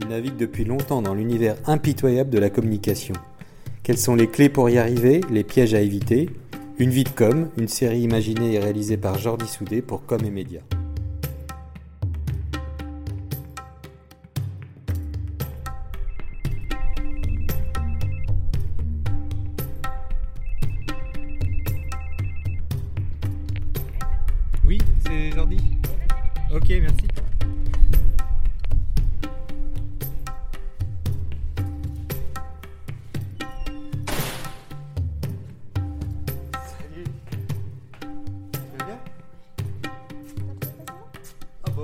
Il navigue depuis longtemps dans l'univers impitoyable de la communication. Quelles sont les clés pour y arriver, les pièges à éviter? Une vie de com, une série imaginée et réalisée par Jordi Soudé pour Com et Média.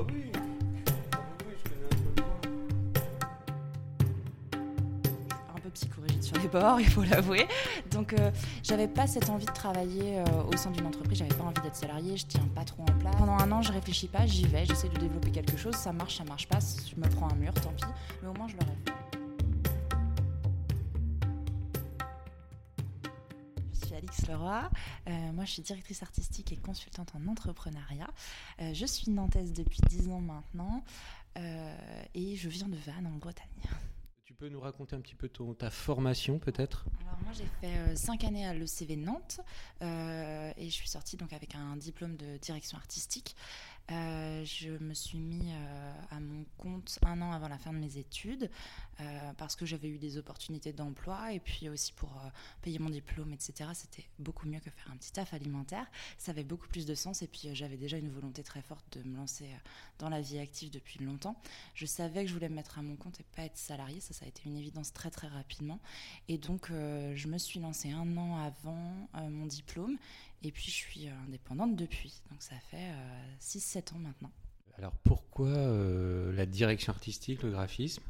Je un peu un peu sur les bords, il faut l'avouer. Donc, euh, j'avais pas cette envie de travailler euh, au sein d'une entreprise, j'avais pas envie d'être salarié, je tiens pas trop en place. Pendant un an, je réfléchis pas, j'y vais, j'essaie de développer quelque chose, ça marche, ça marche pas, je me prends un mur, tant pis, mais au moins je l'aurais fait. Leroy, euh, moi je suis directrice artistique et consultante en entrepreneuriat. Euh, je suis nantaise depuis 10 ans maintenant euh, et je viens de Vannes en Bretagne. Tu peux nous raconter un petit peu ton, ta formation peut-être? Alors moi j'ai fait 5 années à l'ECV Nantes euh, et je suis sortie donc avec un diplôme de direction artistique. Euh, je me suis mis euh, à mon compte un an avant la fin de mes études euh, parce que j'avais eu des opportunités d'emploi et puis aussi pour payer mon diplôme, etc. C'était beaucoup mieux que faire un petit taf alimentaire. Ça avait beaucoup plus de sens et puis j'avais déjà une volonté très forte de me lancer dans la vie active depuis longtemps. Je savais que je voulais me mettre à mon compte et pas être salarié. Ça, ça a été une évidence très très rapidement. Et donc, je me suis lancée un an avant mon diplôme. Et puis, je suis euh, indépendante depuis. Donc, ça fait 6-7 ans maintenant. Alors pourquoi euh, la direction artistique, le graphisme?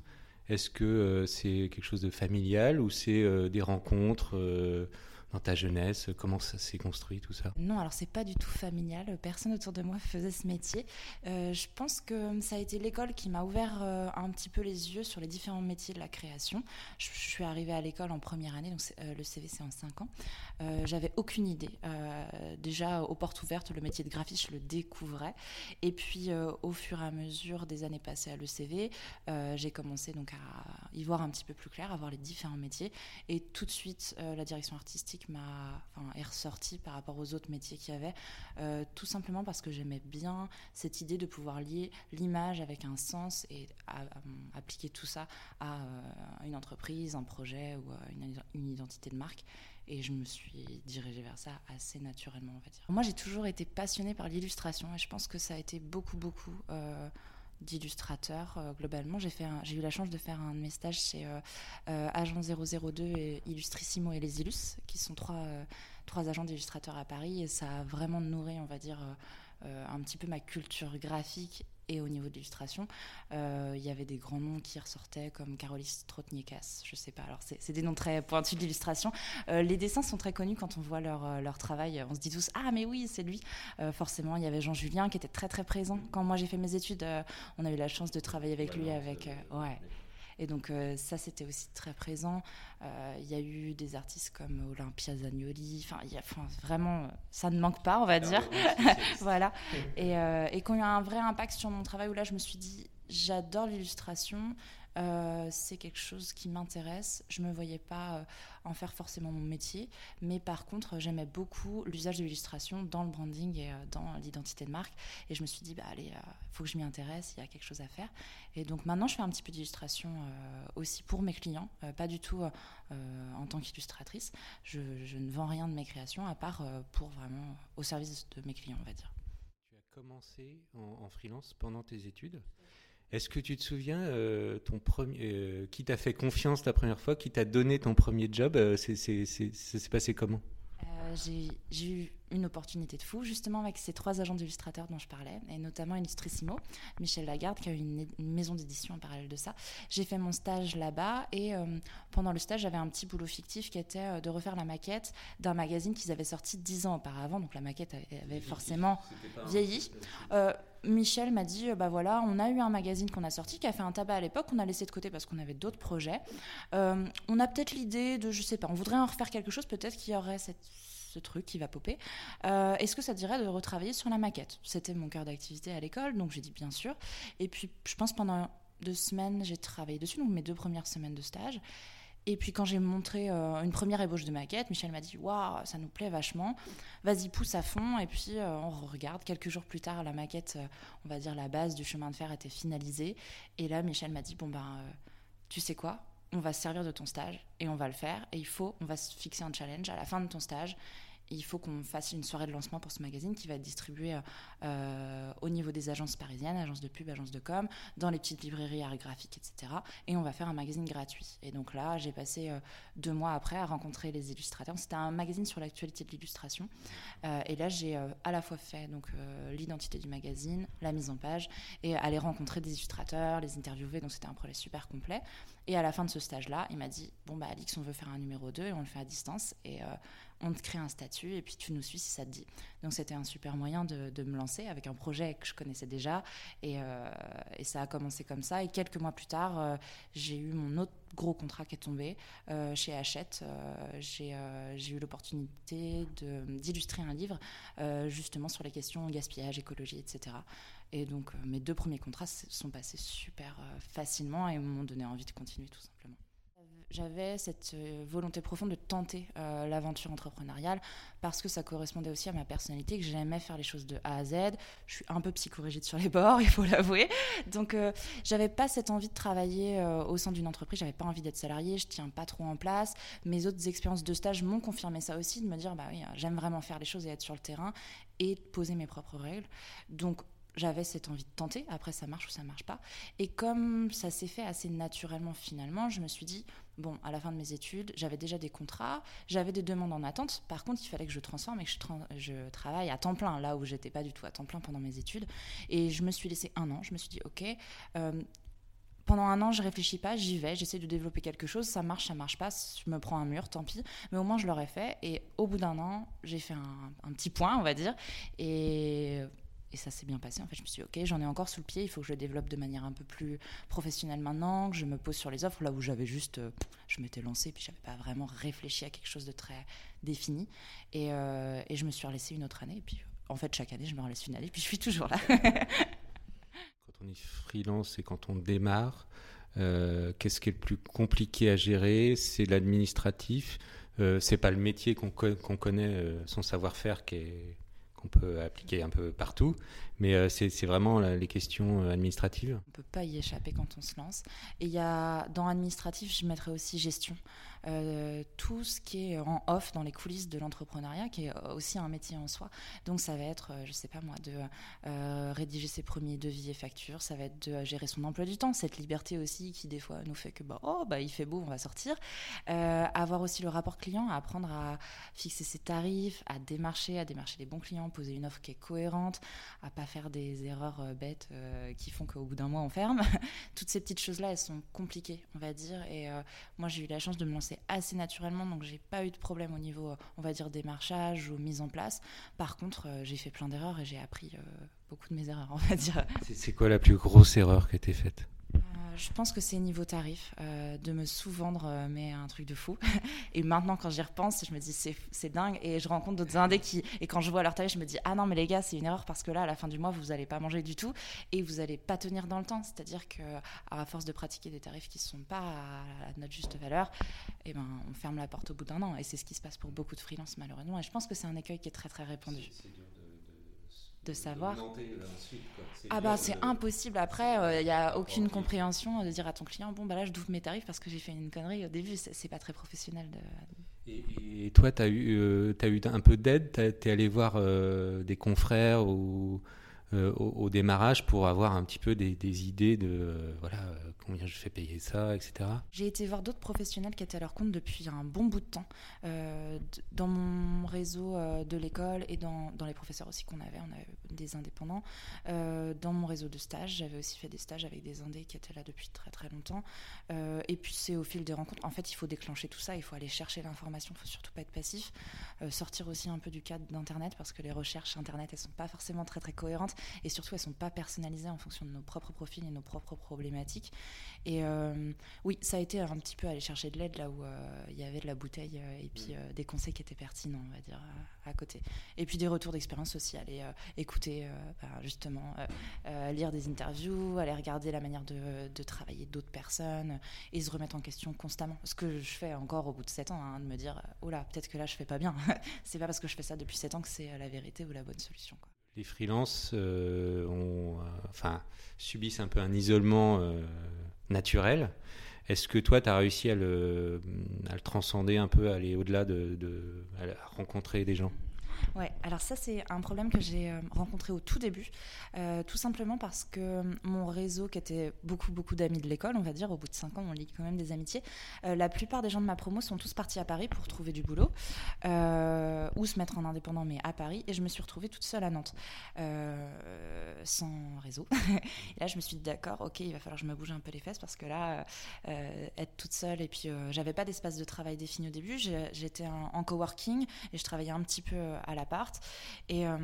Est-ce que euh, c'est quelque chose de familial ou c'est euh, des rencontres euh, dans ta jeunesse Comment ça s'est construit tout ça Non, alors c'est pas du tout familial. Personne autour de moi faisait ce métier. Euh, je pense que ça a été l'école qui m'a ouvert euh, un petit peu les yeux sur les différents métiers de la création. Je, suis arrivée à l'école en première année, donc euh, le CV c'est en 5 ans. J'avais aucune idée. Déjà aux portes ouvertes, le métier de graphiste, je le découvrais. Et puis au fur et à mesure des années passées à l'ECV, j'ai commencé donc à y voir un petit peu plus clair, à voir les différents métiers. Et tout de suite, la direction artistique m'a, enfin, est ressortie par rapport aux autres métiers qu'il y avait, euh, tout simplement parce que j'aimais bien cette idée de pouvoir lier l'image avec un sens et appliquer tout ça à euh, une entreprise, un projet ou à une, une identité de marque. Et je me suis dirigée vers ça assez naturellement. Moi, j'ai toujours été passionnée par l'illustration et je pense que ça a été beaucoup, beaucoup euh, d'illustrateurs euh, globalement. J'ai eu la chance de faire un de mes stages chez euh, euh, Agent 002 et Illustrissimo et Les Illus, qui sont trois, trois agents d'illustrateurs à Paris. Et ça a vraiment nourri, on va dire, un petit peu ma culture graphique et au niveau de l'illustration. Euh, Il y avait des grands noms qui ressortaient comme Carolis Trotniekas, je sais pas. Alors, c'est des noms très pointus d'illustration. Euh, les dessins sont très connus quand on voit leur, euh, leur travail. On se dit tous Ah, mais oui, c'est lui. Euh, forcément, il y avait Jean Julien qui était très très présent. Quand moi j'ai fait mes études, on a eu la chance de travailler avec lui. avec ouais. Et donc euh, ça, c'était aussi très présent. Euh, Il y a eu des artistes comme Olympia Zagnoli. Enfin, vraiment, euh, ça ne manque pas, on va dire. voilà. Et, et qui ont eu un vrai impact sur mon travail où là, je me suis dit, j'adore l'illustration. Euh, c'est quelque chose qui m'intéresse. Je me voyais pas euh, en faire forcément mon métier, mais par contre, j'aimais beaucoup l'usage de l'illustration dans le branding et euh, dans l'identité de marque. Et je me suis dit, bah allez, il faut que je m'y intéresse. Il y a quelque chose à faire. Et donc maintenant, je fais un petit peu d'illustration euh, aussi pour mes clients, euh, pas du tout euh, en tant qu'illustratrice. Je, ne vends rien de mes créations à part euh, pour vraiment au service de mes clients, on va dire. Tu as commencé en, en freelance pendant tes études? Est-ce que tu te souviens euh, ton premier, euh, qui t'a fait confiance la première fois, qui t'a donné ton premier job euh, c'est, c'est, c'est- Ça s'est passé comment? Euh, j'ai j'ai eu une opportunité de fou, justement avec ces trois agents d'illustrateurs dont je parlais, et notamment Illustrissimo, Michel Lagarde, qui a une, une maison d'édition en parallèle de ça. J'ai fait mon stage là-bas, et euh, pendant le stage, j'avais un petit boulot fictif qui était euh, de refaire la maquette d'un magazine qu'ils avaient sorti dix ans auparavant, donc la maquette avait, avait forcément vieilli. Euh, Michel m'a dit, euh, bah voilà, on a eu un magazine qu'on a sorti qui a fait un tabac à l'époque, qu'on a laissé de côté parce qu'on avait d'autres projets. Euh, on a peut-être l'idée de, je sais pas, on voudrait en refaire quelque chose, peut-être qu'il y aurait ce truc qui va popper. Euh, Est-ce que ça te dirait de retravailler sur la maquette? C'était mon cœur d'activité à l'école, donc j'ai dit bien sûr. Et puis, je pense pendant deux semaines, j'ai travaillé dessus, donc mes deux premières semaines de stage. Et puis quand j'ai montré euh, une première ébauche de maquette, Michel m'a dit Waouh, ça nous plaît vachement, vas-y, pousse à fond. Et puis euh, on regarde. Quelques jours plus tard, la maquette, euh, on va dire la base du chemin de fer était finalisée. Et là, Michel m'a dit Bon, ben, tu sais quoi? On va se servir de ton stage et on va le faire. Et il faut, on va se fixer un challenge à la fin de ton stage il faut qu'on fasse une soirée de lancement pour ce magazine qui va être distribué euh, euh, au niveau des agences parisiennes, agences de pub, agences de com, dans les petites librairies art graphiques, etc. Et on va faire un magazine gratuit. Et donc là, j'ai passé euh, deux mois après à rencontrer les illustrateurs. C'était un magazine sur l'actualité de l'illustration. et là, j'ai à la fois fait donc l'identité du magazine, la mise en page, et aller rencontrer des illustrateurs, les interviewer. Donc c'était un projet super complet. Et à la fin de ce stage-là, il m'a dit Bon, bah, Alix, on veut faire un numéro 2 et on le fait à distance. Et on te crée un statut et puis tu nous suis si ça te dit. Donc c'était un super moyen de, me lancer avec un projet que je connaissais déjà euh, et, ça a commencé comme ça. Et quelques mois plus tard, euh, j'ai eu mon autre gros contrat qui est tombé euh, chez Hachette. j'ai eu l'opportunité d'illustrer un livre justement sur les questions gaspillage, écologie, etc. Et donc mes deux premiers contrats sont passés super facilement et m'ont donné envie de continuer tout simplement j'avais cette euh, volonté profonde de tenter euh, l'aventure entrepreneuriale parce que ça correspondait aussi à ma personnalité, que j'aimais faire les choses de A à Z. Je suis un peu psychorigide sur les bords, il faut l'avouer. Donc, euh, j'avais pas cette envie de travailler au sein d'une entreprise, j'avais pas envie d'être salarié, je tiens pas trop en place. Mes autres expériences de stage m'ont confirmé ça aussi, de me dire, bah oui, j'aime vraiment faire les choses et être sur le terrain et poser mes propres règles. Donc, j'avais cette envie de tenter. Après, ça marche ou ça marche pas. Et comme ça s'est fait assez naturellement finalement, je me suis dit, bon, à la fin de mes études, j'avais déjà des contrats, j'avais des demandes en attente. Par contre, il fallait que je transforme et que je, travaille à temps plein, là où j'étais pas du tout à temps plein pendant mes études. Et je me suis laissé un an. Je me suis dit, ok. Euh, pendant un an, je réfléchis pas, j'y vais, j'essaie de développer quelque chose, ça marche, ça marche pas, je me prends un mur, tant pis, mais au moins je l'aurais fait. Et au bout d'un an, j'ai fait un, un, petit point, on va dire, et et ça s'est bien passé. En fait, je me suis dit, ok, j'en ai encore sous le pied, il faut que je le développe de manière un peu plus professionnelle maintenant, que je me pose sur les offres, là où j'avais juste, euh, je m'étais lancée, puis j'avais pas vraiment réfléchi à quelque chose de très défini. Et, euh, et je me suis relaissée une autre année, et puis en fait, chaque année, je me relaisse une année, puis je suis toujours là. quand on est freelance et quand on démarre, euh, qu'est-ce qui est le plus compliqué à gérer? C'est l'administratif. Euh, c'est pas le métier qu'on connaît, son savoir-faire qui est qu'on peut appliquer un peu partout. Mais euh, c'est vraiment les questions euh, administratives. On ne peut pas y échapper quand on se lance. Et y a, dans administratif, je mettrais aussi gestion. Euh, tout ce qui est en off dans les coulisses de l'entrepreneuriat, qui est aussi un métier en soi. Donc ça va être, je sais pas moi, de rédiger ses premiers devis et factures, ça va être de gérer son emploi du temps, cette liberté aussi qui des fois nous fait que bah, oh, bah, il fait beau, on va sortir. avoir aussi le rapport client, apprendre à fixer ses tarifs, à démarcher, à démarcher les bons clients, poser une offre qui est cohérente, à pas faire des erreurs euh, bêtes euh, qui font qu'au bout d'un mois on ferme. Toutes ces petites choses-là, elles sont compliquées, on va dire. Et euh, moi, j'ai eu la chance de me lancer assez naturellement, donc j'ai pas eu de problème au niveau, on va dire, démarchage ou mise en place. Par contre, j'ai fait plein d'erreurs et j'ai appris beaucoup de mes erreurs, on va dire. C'est quoi la plus grosse erreur qui a été faite? Je pense que c'est niveau tarif, euh, de me sous-vendre, euh, mais un truc de fou. et maintenant, quand j'y repense, je me dis c'est dingue. Et je rencontre d'autres indés qui, et quand je vois leur tarif, je me dis ah non, mais les gars, c'est une erreur parce que là, à la fin du mois, vous n'allez pas manger du tout et vous n'allez pas tenir dans le temps. C'est-à-dire que à force de pratiquer des tarifs qui ne sont pas à notre juste valeur, eh ben, on ferme la porte au bout d'un an. Et c'est ce qui se passe pour beaucoup de freelances, malheureusement. Et je pense que c'est un écueil qui est très, très répandu de savoir. ah bah c'est impossible. Après, il euh, n'y a aucune compréhension de dire à ton client, bon bah là je douvre mes tarifs parce que j'ai fait une connerie au début. C'est pas très professionnel. De... Et, toi, tu as, eu, euh, as eu un peu d'aide? Tu es allé voir euh, des confrères ou euh, au, démarrage pour avoir un petit peu des, idées de euh, voilà combien je fais payer ça, etc. J'ai été voir d'autres professionnels qui étaient à leur compte depuis un bon bout de temps euh, dans mon réseau de l'école et dans, dans, les professeurs aussi qu'on avait, on avait des indépendants. dans mon réseau de stage, j'avais aussi fait des stages avec des indés qui étaient là depuis très très longtemps. et puis c'est au fil des rencontres. En fait, il faut déclencher tout ça, il faut aller chercher l'information, il faut surtout pas être passif. sortir aussi un peu du cadre d'Internet parce que les recherches Internet, elles sont pas forcément très très cohérentes. Et surtout elles sont pas personnalisées en fonction de nos propres profils et nos propres problématiques. Et euh, oui, ça a été un petit peu aller chercher de l'aide là où euh, il y avait de la bouteille euh, et puis des conseils qui étaient pertinents, on va dire, à, côté. Et puis des retours d'expérience aussi, aller écouter bah, justement, lire des interviews, aller regarder la manière de, de travailler d'autres personnes et se remettre en question constamment. Ce que je fais encore au bout de 7 ans, hein, de me dire, oh là, peut-être que là je fais pas bien. c'est pas parce que je fais ça depuis 7 ans que c'est la vérité ou la bonne solution. Quoi. Les freelances ont, enfin, subissent un peu un isolement naturel. Est-ce que toi, tu as réussi à le, transcender un peu, à aller au-delà de, rencontrer des gens? Ouais, alors ça c'est un problème que j'ai euh, rencontré au tout début, euh, tout simplement parce que euh, mon réseau, qui était beaucoup beaucoup d'amis de l'école, on va dire, au bout de 5 ans on lit quand même des amitiés, la plupart des gens de ma promo sont tous partis à Paris pour trouver du boulot ou se mettre en indépendant, mais à Paris, et je me suis retrouvée toute seule à Nantes, sans réseau. et là je me suis dit d'accord, ok, il va falloir que je me bouge un peu les fesses parce que là, être toute seule et puis j'avais pas d'espace de travail défini au début, j'étais en, en coworking et je travaillais un petit peu à l'appart. Et, euh,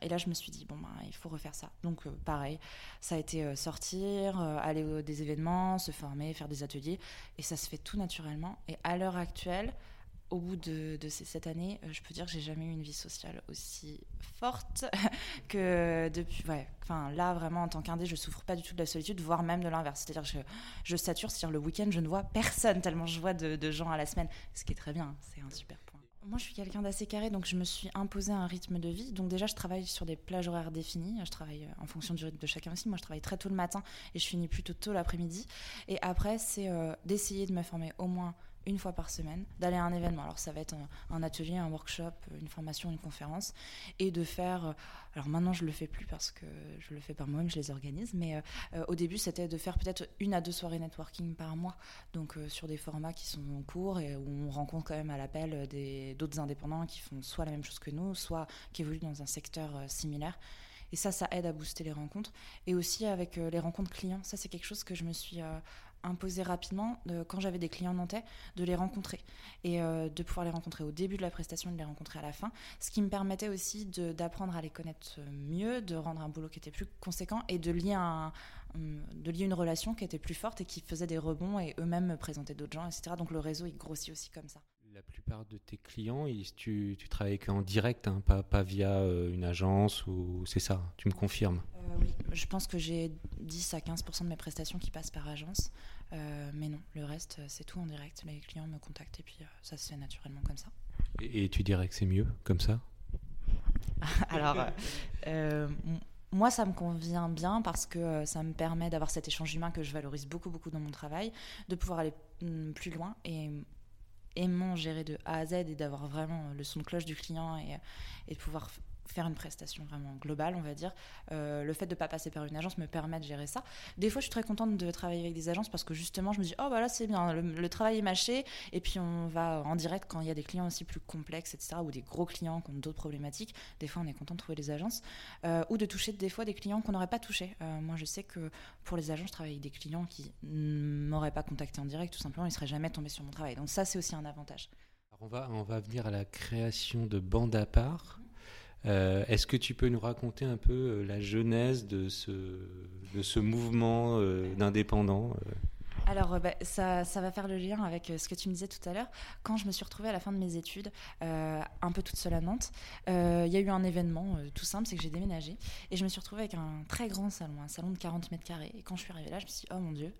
et, là, je me suis dit, bon, ben, il faut refaire ça. Donc, euh, pareil, ça a été euh, sortir, aller à des événements, se former, faire des ateliers. Et ça se fait tout naturellement. Et à l'heure actuelle, au bout de, ces sept années, je peux dire que j'ai jamais eu une vie sociale aussi forte que depuis. Ouais, enfin là vraiment en tant qu'indé, je souffre pas du tout de la solitude, voire même de l'inverse. C'est-à-dire que je, je sature, c'est-à-dire le week-end, je ne vois personne tellement je vois de, de gens à la semaine, ce qui est très bien. C'est un super. Moi, je suis quelqu'un d'assez carré, donc je me suis imposé un rythme de vie. Donc déjà, je travaille sur des plages horaires définies. Je travaille euh, en fonction du rythme de chacun aussi. Moi, je travaille très tôt le matin et je finis plutôt tôt l'après-midi. Et après, c'est euh, d'essayer de me former au moins une fois par semaine, d'aller à un événement. Alors ça va être un, atelier, un workshop, une formation, une conférence, et de faire. Euh, alors maintenant je le fais plus parce que je le fais par moi-même, je les organise, mais euh, euh, au début c'était de faire peut-être une à deux soirées networking par mois, donc sur des formats qui sont en cours et où on rencontre quand même à l'appel d'autres indépendants qui font soit la même chose que nous, soit qui évoluent dans un secteur similaire. Et ça, ça aide à booster les rencontres. Et aussi avec les rencontres clients, ça c'est quelque chose que je me suis imposer rapidement, quand j'avais des clients nantais, de les rencontrer et euh, de pouvoir les rencontrer au début de la prestation de les rencontrer à la fin, ce qui me permettait aussi d'apprendre à les connaître mieux, de rendre un boulot qui était plus conséquent et de lier, un, de lier une relation qui était plus forte et qui faisait des rebonds et eux-mêmes me présentaient d'autres gens, etc. Donc le réseau, il grossit aussi comme ça. La plupart de tes clients, tu, tu travailles qu'en direct, hein, pas, pas, via euh, une agence ou c'est ça, tu me confirmes euh, Oui, je pense que j'ai 10 à 15% de mes prestations qui passent par agence. Euh, mais non, le reste, c'est tout en direct. Les clients me contactent et puis ça se fait naturellement comme ça. Et, tu dirais que c'est mieux comme ça? Alors, moi, ça me convient bien parce que ça me permet d'avoir cet échange humain que je valorise beaucoup, beaucoup dans mon travail, de pouvoir aller mm, plus loin et aimant gérer de A à Z et d'avoir vraiment le son de cloche du client et, et de pouvoir faire une prestation vraiment globale, on va dire. Euh, le fait de ne pas passer par une agence me permet de gérer ça. Des fois, je suis très contente de travailler avec des agences parce que justement, je me dis, oh, bah là, c'est bien, le, travail est mâché. Et puis, on va en direct quand il y a des clients aussi plus complexes, etc., ou des gros clients qui ont d'autres problématiques. Des fois, on est content de trouver des agences. Euh, ou de toucher des fois des clients qu'on n'aurait pas touchés. Euh, moi, je sais que pour les agences, je travaille avec des clients qui ne m'auraient pas contacté en direct, tout simplement, ils ne seraient jamais tombés sur mon travail. Donc, ça, c'est aussi un avantage. On, va, on va venir à la création de bandes à part. Euh, est-ce que tu peux nous raconter un peu euh, la genèse de ce, mouvement euh, d'indépendants alors, bah, ça, va faire le lien avec ce que tu me disais tout à l'heure. Quand je me suis retrouvée à la fin de mes études, un peu toute seule à Nantes, il y a eu un événement tout simple, c'est que j'ai déménagé et je me suis retrouvée avec un très grand salon, un salon de 40 mètres carrés. Et quand je suis arrivée là, je me suis dit, oh mon Dieu,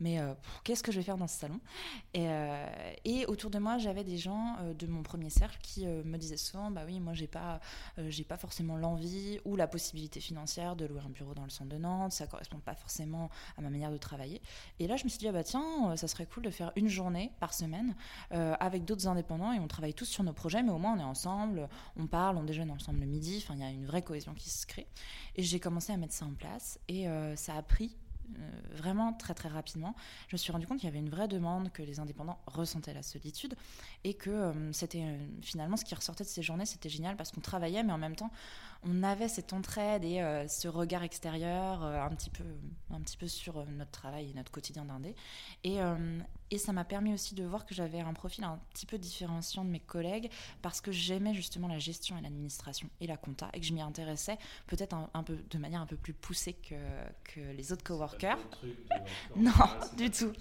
mais euh, qu'est-ce que je vais faire dans ce salon? Euh, et, autour de moi, j'avais des gens euh, de mon premier cercle qui me disaient souvent, bah oui, moi j'ai pas, j'ai pas forcément l'envie ou la possibilité financière de louer un bureau dans le centre de Nantes, ça correspond pas forcément à ma manière de travailler. Et là, je me suis dit, ah bah tiens, ça serait cool de faire une journée par semaine avec d'autres indépendants et on travaille tous sur nos projets, mais au moins on est ensemble, on parle, on déjeune ensemble le midi, enfin il y a une vraie cohésion qui se crée. Et j'ai commencé à mettre ça en place et ça a pris vraiment très très rapidement, je me suis rendu compte qu'il y avait une vraie demande, que les indépendants ressentaient la solitude et que euh, c'était euh, finalement ce qui ressortait de ces journées, c'était génial parce qu'on travaillait, mais en même temps, on avait cette entraide et ce regard extérieur un, petit peu, un petit peu sur notre travail et notre quotidien d'indé. Et, et ça m'a permis aussi de voir que j'avais un profil un petit peu différenciant de mes collègues parce que j'aimais justement la gestion et l'administration et la compta et que je m'y intéressais peut-être un, peu de manière un peu plus poussée que, que les autres coworkers. non, du tout.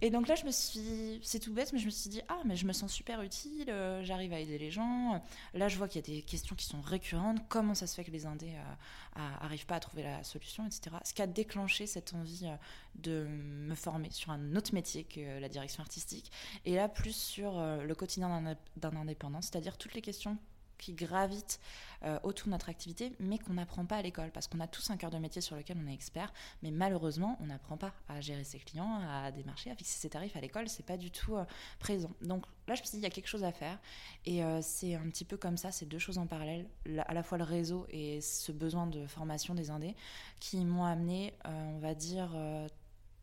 Et donc là, je me suis, c'est tout bête, mais je me suis dit ah mais je me sens super utile, euh, j'arrive à aider les gens. Là, je vois qu'il y a des questions qui sont récurrentes. Comment ça se fait que les Indés n'arrivent euh, pas à trouver la solution, etc. Ce qui a déclenché cette envie euh, de me former sur un autre métier que la direction artistique. Et là, plus sur le quotidien d'un indépendant, c'est-à-dire toutes les questions qui gravitent euh, autour de notre activité, mais qu'on n'apprend pas à l'école, parce qu'on a tous un cœur de métier sur lequel on est expert, mais malheureusement, on n'apprend pas à gérer ses clients, à démarcher, à fixer ses tarifs à l'école, c'est pas du tout euh, présent. Donc là, je me suis dit, il y a quelque chose à faire, et euh, c'est un petit peu comme ça, c'est deux choses en parallèle, à la fois le réseau et ce besoin de formation des indés, qui m'ont amené, on va dire,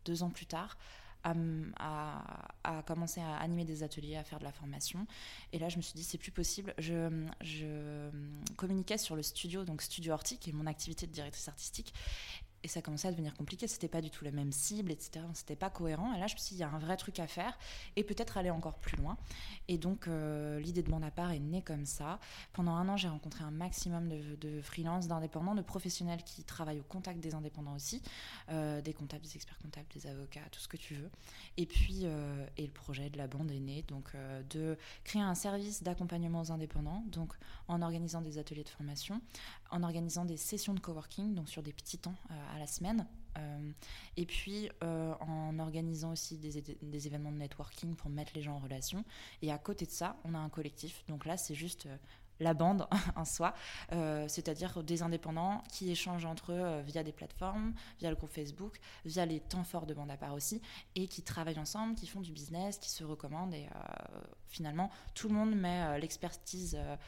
deux ans plus tard, à, commencer à animer des ateliers, à faire de la formation. Et là, je me suis dit, c'est plus possible. Je, je communiquais sur le studio, donc Studio Horti, qui est mon activité de directrice artistique et ça commençait à devenir compliqué. C'était pas du tout la même cible, etc. C'était pas cohérent. Et là, je me suis dit, il y a un vrai truc à faire et peut-être aller encore plus loin. Et donc, euh, l'idée de à part est née comme ça. Pendant un an, j'ai rencontré un maximum de, de freelances, d'indépendants, de professionnels qui travaillent au contact des indépendants aussi, euh, des comptables, des experts comptables, des avocats, tout ce que tu veux. Et puis, euh, et le projet de la bande est né, donc de créer un service d'accompagnement aux indépendants, donc en organisant des ateliers de formation, en organisant des sessions de coworking, donc sur des petits temps à la semaine. Euh, et puis euh, en organisant aussi des, événements de networking pour mettre les gens en relation. Et à côté de ça, on a un collectif. Donc là, c'est juste euh, la bande en soi, c'est-à-dire des indépendants qui échangent entre eux via des plateformes, via le groupe Facebook, via les temps forts de bande à part aussi, et qui travaillent ensemble, qui font du business, qui se recommandent, et finalement tout le monde met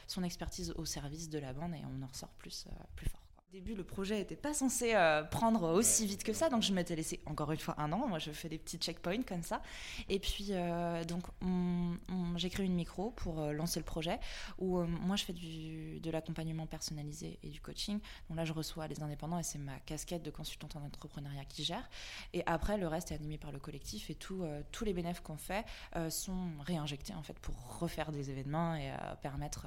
son expertise au service de la bande, et on en ressort plus, plus fort. Au début, le projet n'était pas censé euh, prendre aussi vite que ça, donc je m'étais laissé encore une fois un an. Moi, je fais des petits checkpoints comme ça. Et puis, euh, donc, j'ai créé une micro pour euh, lancer le projet où moi, je fais de l'accompagnement personnalisé et du coaching. Donc là, je reçois les indépendants et c'est ma casquette de consultante en entrepreneuriat qui gère. Et après, le reste est animé par le collectif et tous les bénéfices qu'on fait sont réinjectés en fait pour refaire des événements et permettre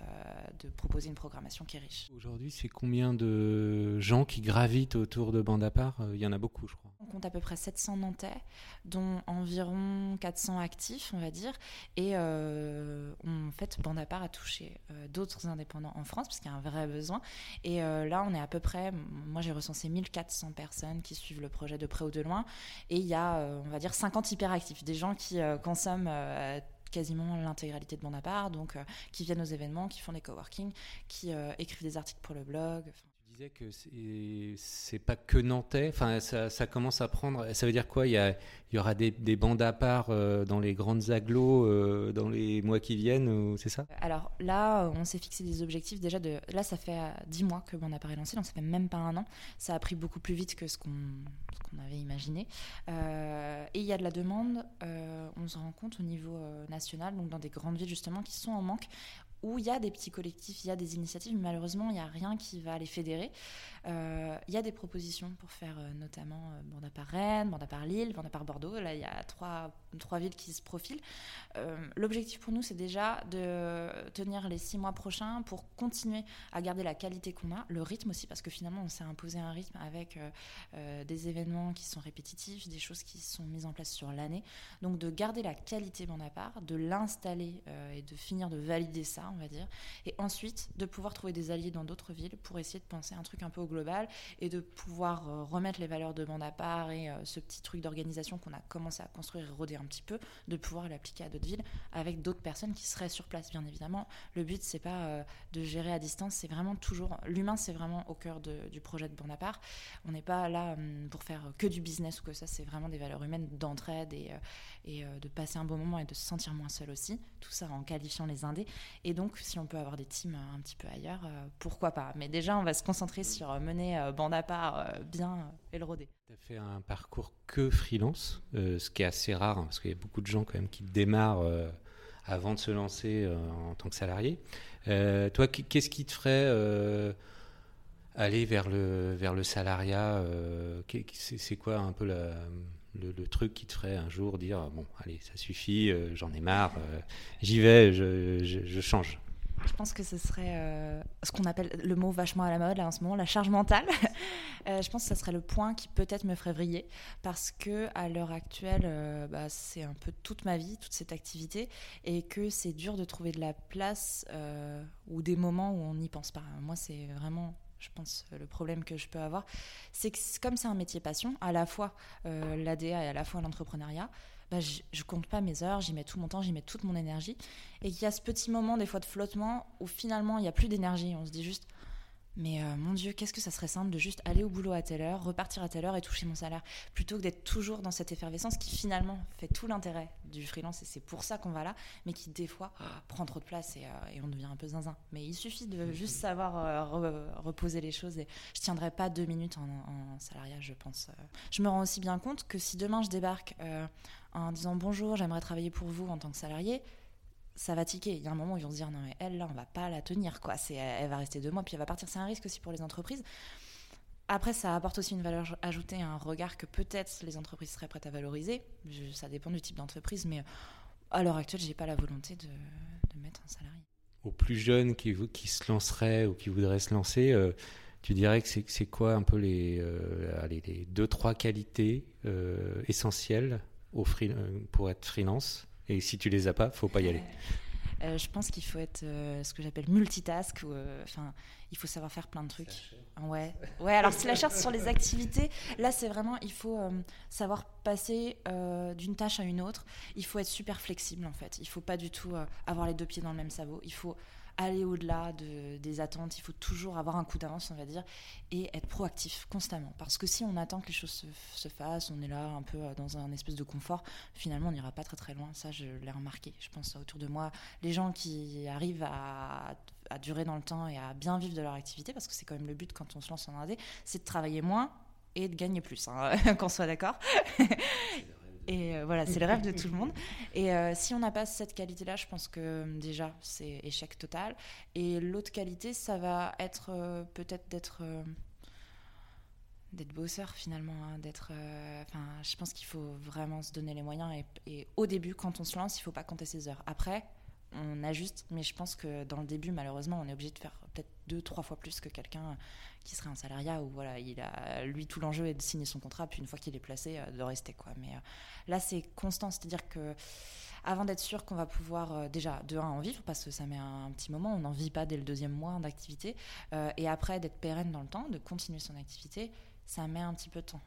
de proposer une programmation qui est riche. Aujourd'hui, c'est combien de gens qui gravitent autour de Bande à part euh, Il y en a beaucoup, je crois. On compte à peu près 700 Nantais, dont environ 400 actifs, on va dire. Et euh, en fait, Bande à part a touché euh, d'autres indépendants en France, parce qu'il y a un vrai besoin. Et là, on est à peu près, moi j'ai recensé 1400 personnes qui suivent le projet de près ou de loin. Et il y a, on va dire, 50 hyperactifs, des gens qui consomment quasiment l'intégralité de à donc qui viennent aux événements, qui font des coworking, qui écrivent des articles pour le blog que c'est pas que nantais. Enfin, ça, commence à prendre. Ça veut dire quoi? Il y, aura des, des bandes à part euh, dans les grandes agglos euh, dans les mois qui viennent, c'est ça? Alors là, on s'est fixé des objectifs. Déjà, là, ça fait 10 mois que à part est lancé, donc ça fait même pas un an. Ça a pris beaucoup plus vite que ce qu'on avait imaginé. Euh, et il y a de la demande. on se rend compte au niveau national, donc dans des grandes villes justement, qui sont en manque où il y a des petits collectifs, il y a des initiatives, mais malheureusement, il n'y a rien qui va les fédérer. Euh, il y a des propositions pour faire euh, notamment euh, Bande à part Rennes, Bande à part Lille, Bande à part Bordeaux. Là, il y a trois, trois villes qui se profilent. L'objectif pour nous, c'est déjà de tenir les six mois prochains pour continuer à garder la qualité qu'on a, le rythme aussi, parce que finalement, on s'est imposé un rythme avec des événements qui sont répétitifs, des choses qui sont mises en place sur l'année. Donc, de garder la qualité Bande à part, de l'installer et de finir de valider ça on va dire. Et ensuite, de pouvoir trouver des alliés dans d'autres villes pour essayer de penser un truc un peu au global et de pouvoir euh, remettre les valeurs de bande à part et euh, ce petit truc d'organisation qu'on a commencé à construire et roder un petit peu, de pouvoir l'appliquer à d'autres villes avec d'autres personnes qui seraient sur place, bien évidemment. Le but, c'est pas euh, de gérer à distance, c'est vraiment toujours. L'humain, c'est vraiment au cœur du projet de bande à part. On n'est pas là hum, pour faire que du business ou que ça, c'est vraiment des valeurs humaines d'entraide et, et de passer un bon moment et de se sentir moins seul aussi. Tout ça en qualifiant les indés. Et donc, donc, si on peut avoir des teams un petit peu ailleurs, euh, pourquoi pas Mais déjà, on va se concentrer sur euh, mener euh, bande à part bien et le roder. Tu as fait un parcours que freelance, ce qui est assez rare, hein, parce qu'il y a beaucoup de gens quand même qui démarrent avant de se lancer en tant que salarié. toi, qu'est-ce qui te ferait aller vers le, vers le salariat C'est quoi un peu le, truc qui te ferait un jour dire bon, allez, ça suffit, j'en ai marre, j'y vais, je change je pense que ce serait euh, ce qu'on appelle le mot vachement à la mode en ce moment, la charge mentale. Euh, je pense que ce serait le point qui peut-être me ferait vriller parce que à l'heure actuelle, euh, bah, c'est un peu toute ma vie, toute cette activité, et que c'est dur de trouver de la place ou des moments où on n'y pense pas. Moi, c'est vraiment je pense, le problème que je peux avoir, c'est que comme c'est un métier passion, à la fois l'ADA et à la fois l'entrepreneuriat, bah, je, je, compte pas mes heures, j'y mets tout mon temps, j'y mets toute mon énergie. Et qu'il y a ce petit moment, des fois, de flottement où finalement, il n'y a plus d'énergie. On se dit juste, mais euh, mon Dieu, qu'est-ce que ça serait simple de juste aller au boulot à telle heure, repartir à telle heure et toucher mon salaire, plutôt que d'être toujours dans cette effervescence qui finalement fait tout l'intérêt du freelance et c'est pour ça qu'on va là, mais qui des fois prend trop de place et, euh, et, on devient un peu zinzin. Mais il suffit de juste savoir euh, reposer les choses et je tiendrai pas deux minutes en, en salariat, je pense. Je me rends aussi bien compte que si demain je débarque en disant bonjour, j'aimerais travailler pour vous en tant que salarié, ça va tiquer. Il y a un moment où ils vont se dire non mais elle là on va pas la tenir quoi. Elle va rester deux mois puis elle va partir. C'est un risque aussi pour les entreprises. Après ça apporte aussi une valeur ajoutée, un regard que peut-être les entreprises seraient prêtes à valoriser. ça dépend du type d'entreprise, mais à l'heure actuelle j'ai pas la volonté de, mettre un salarié. Aux plus jeunes qui, se lanceraient ou qui voudraient se lancer. Euh, tu dirais que c'est quoi un peu les, euh, les, deux, trois qualités euh, essentielles euh, pour être freelance? Et si tu les as pas, faut pas y aller. Euh, je pense qu'il faut être euh, ce que j'appelle multitask. Enfin, il faut savoir faire plein de trucs. Ouais. Ouais. Alors slasher sur les activités, là c'est vraiment il faut savoir passer d'une tâche à une autre. Il faut être super flexible en fait. Il faut pas du tout avoir les deux pieds dans le même sabot. Il faut aller au-delà de, des attentes, il faut toujours avoir un coup d'avance, on va dire, et être proactif constamment. Parce que si on attend que les choses se, fassent, on est là un peu euh, dans un espèce de confort, finalement on n'ira pas très très loin. Ça, je l'ai remarqué. Je pense autour de moi, les gens qui arrivent à, à durer dans le temps et à bien vivre de leur activité, parce que c'est quand même le but quand on se lance en indé, c'est de travailler moins et de gagner plus, hein, qu'on soit d'accord. Et euh, voilà, c'est le rêve de tout le monde. Et euh, si on n'a pas cette qualité-là, je pense que euh, déjà, c'est échec total. Et l'autre qualité, ça va être peut-être d'être d'être bosseur finalement, hein, d'être. Enfin, je pense qu'il faut vraiment se donner les moyens. Et, et, au début, quand on se lance, il faut pas compter ses heures. Après, on ajuste, mais je pense que dans le début, malheureusement, on est obligé de faire peut-être deux, trois fois plus que quelqu'un qui serait un salariat où voilà, il a, lui, tout l'enjeu est de signer son contrat, puis une fois qu'il est placé, euh, de rester. Quoi. Mais euh, là, c'est constant, c'est-à-dire que avant d'être sûr qu'on va pouvoir euh, déjà de un en vivre parce que ça met un, petit moment, on n'en vit pas dès le deuxième mois d'activité, et après d'être pérenne dans le temps, de continuer son activité, ça met un petit peu de temps.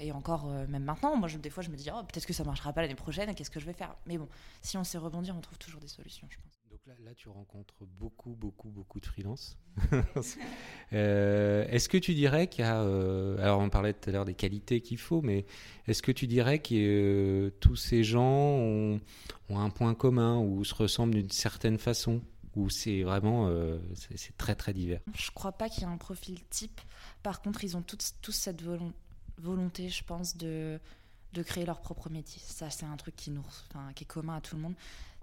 et encore, même maintenant, moi, je, des fois, je me dis, oh, peut-être que ça marchera pas l'année prochaine, qu'est-ce que je vais faire? Mais bon, si on sait rebondir, on trouve toujours des solutions, je pense. Donc là, tu rencontres beaucoup, beaucoup, beaucoup de freelance. Euh, est-ce que tu dirais qu'il y a. Euh, alors, on parlait tout à l'heure des qualités qu'il faut, mais est-ce que tu dirais que euh, tous ces gens ont, un point commun ou se ressemblent d'une certaine façon? Ou c'est vraiment. c'est très, très divers? Je crois pas qu'il y ait un profil type. Par contre, ils ont tous, tous cette volonté, je pense, de de créer leur propre métier. Ça, c'est un truc qui, nous, qui est commun à tout le monde.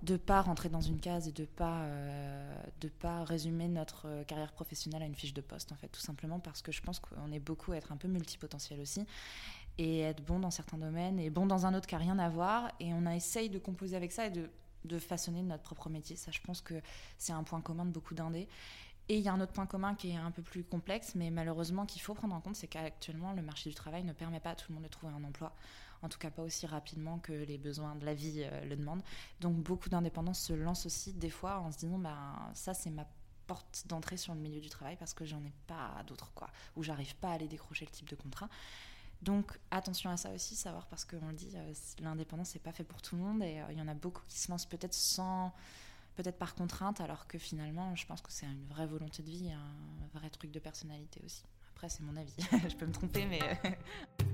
De pas rentrer dans une case et de pas euh, pas résumer notre euh, carrière professionnelle à une fiche de poste en fait tout simplement parce que je pense qu'on est beaucoup à être un peu multipotentiel aussi et être bon dans certains domaines et bon dans un autre qui a rien à voir. Et on a essayé de composer avec ça et de, de façonner notre propre métier. Ça je pense que c'est un point commun de beaucoup d'indés et il y a un autre point commun qui est un peu plus complexe mais malheureusement qu'il faut prendre en compte c'est qu'actuellement le marché du travail ne permet pas à tout le monde de trouver un emploi en tout cas pas aussi rapidement que les besoins de la vie euh, le demandent. Donc beaucoup d'indépendants se lancent aussi des fois en se disant bah, ça c'est ma porte d'entrée sur le milieu du travail parce que j'en ai pas d'autres quoi, ou j'arrive pas à aller décrocher le type de contrat. Donc attention à ça aussi, savoir parce qu'on le dit, euh, l'indépendance c'est pas fait pour tout le monde et euh, il y en a beaucoup qui se lancent peut-être sans, peut-être par contrainte, alors que finalement je pense que c'est une vraie volonté de vie, un vrai truc de personnalité aussi. Après c'est mon avis, je peux me tromper mais...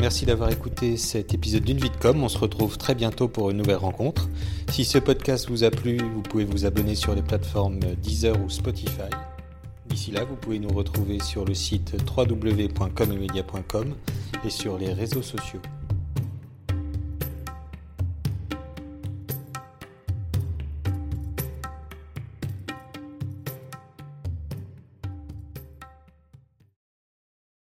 Merci d'avoir écouté cet épisode d'une vie de com. On se retrouve très bientôt pour une nouvelle rencontre. Si ce podcast vous a plu, vous pouvez vous abonner sur les plateformes Deezer ou Spotify. D'ici là, vous pouvez nous retrouver sur le site www.comemedia.com et sur les réseaux sociaux.